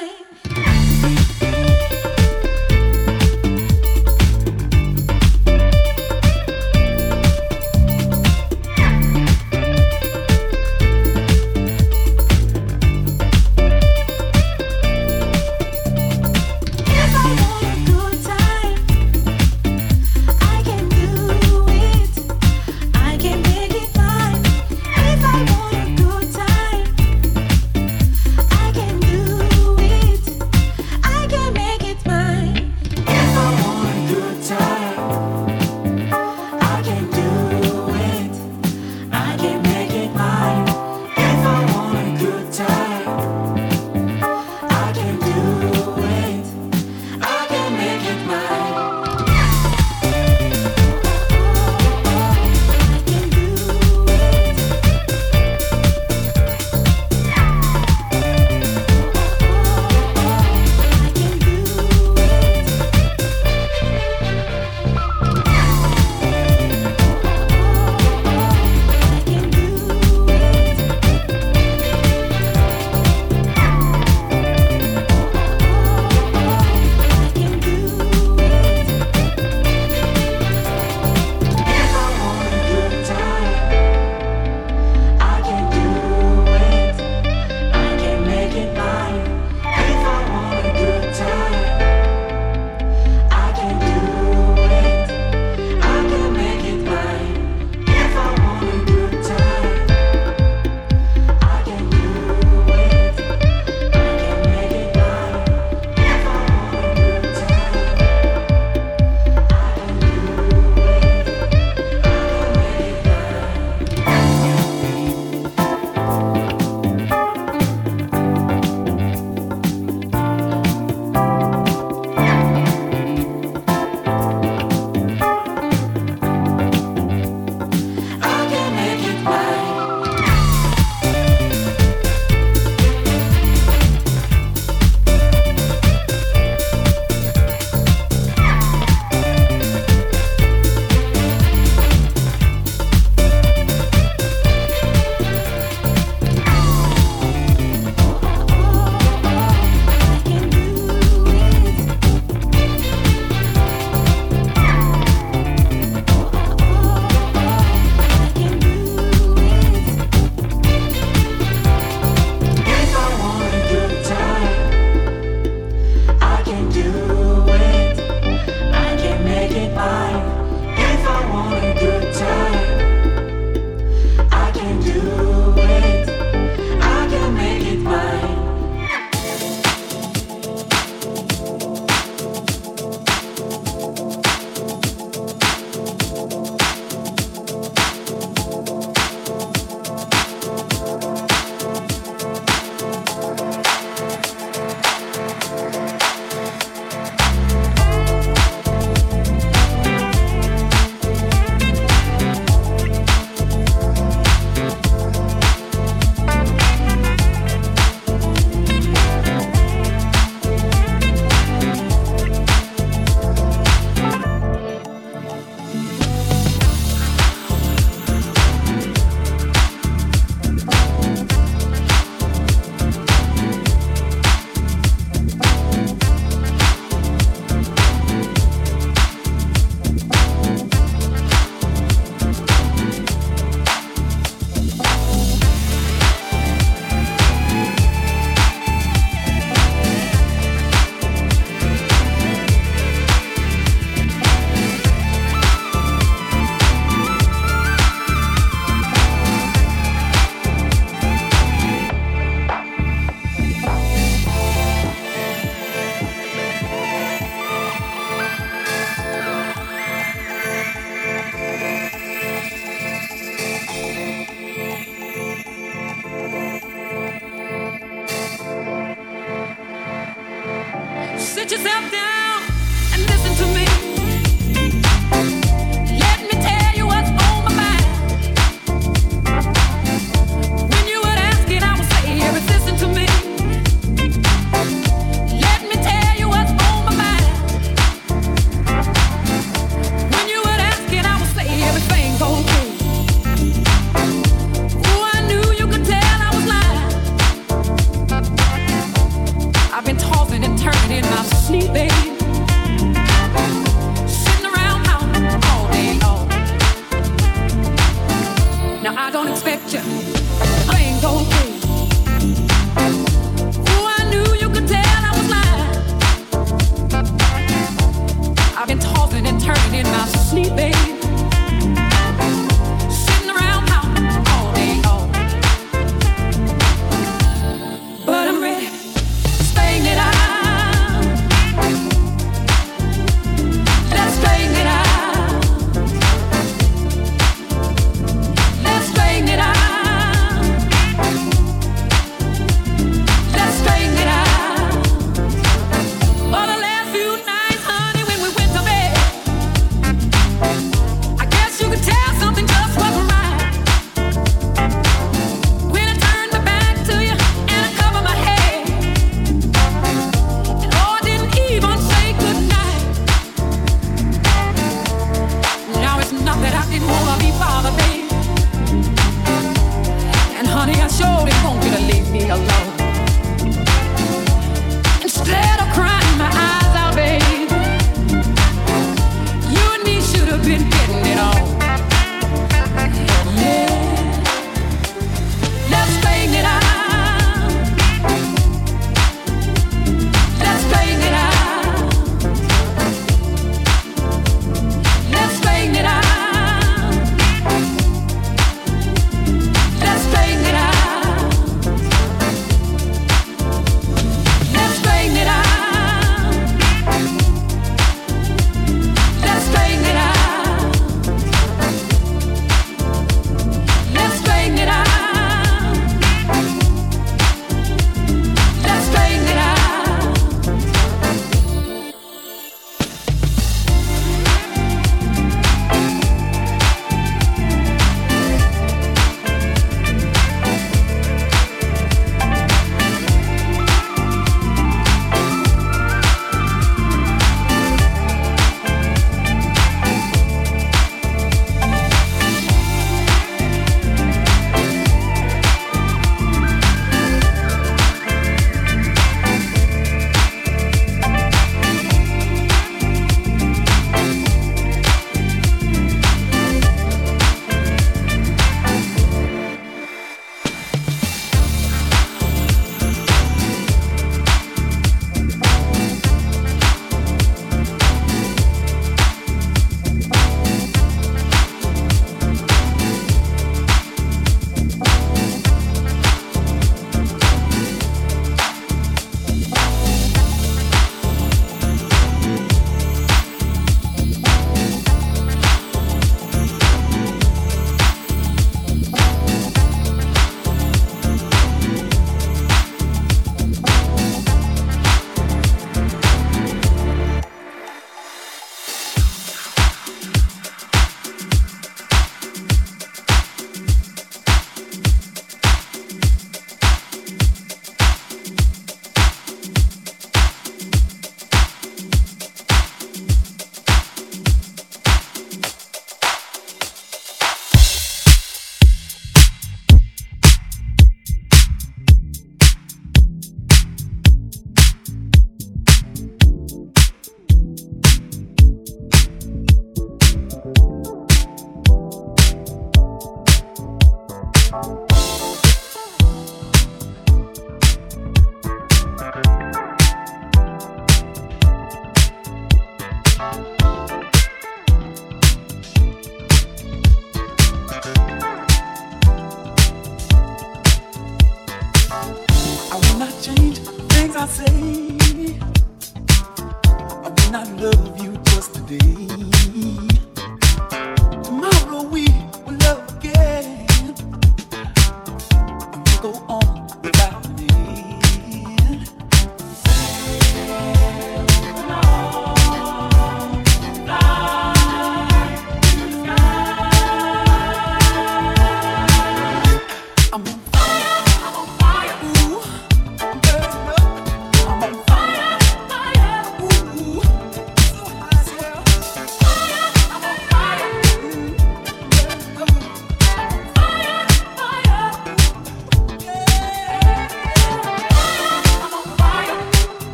time.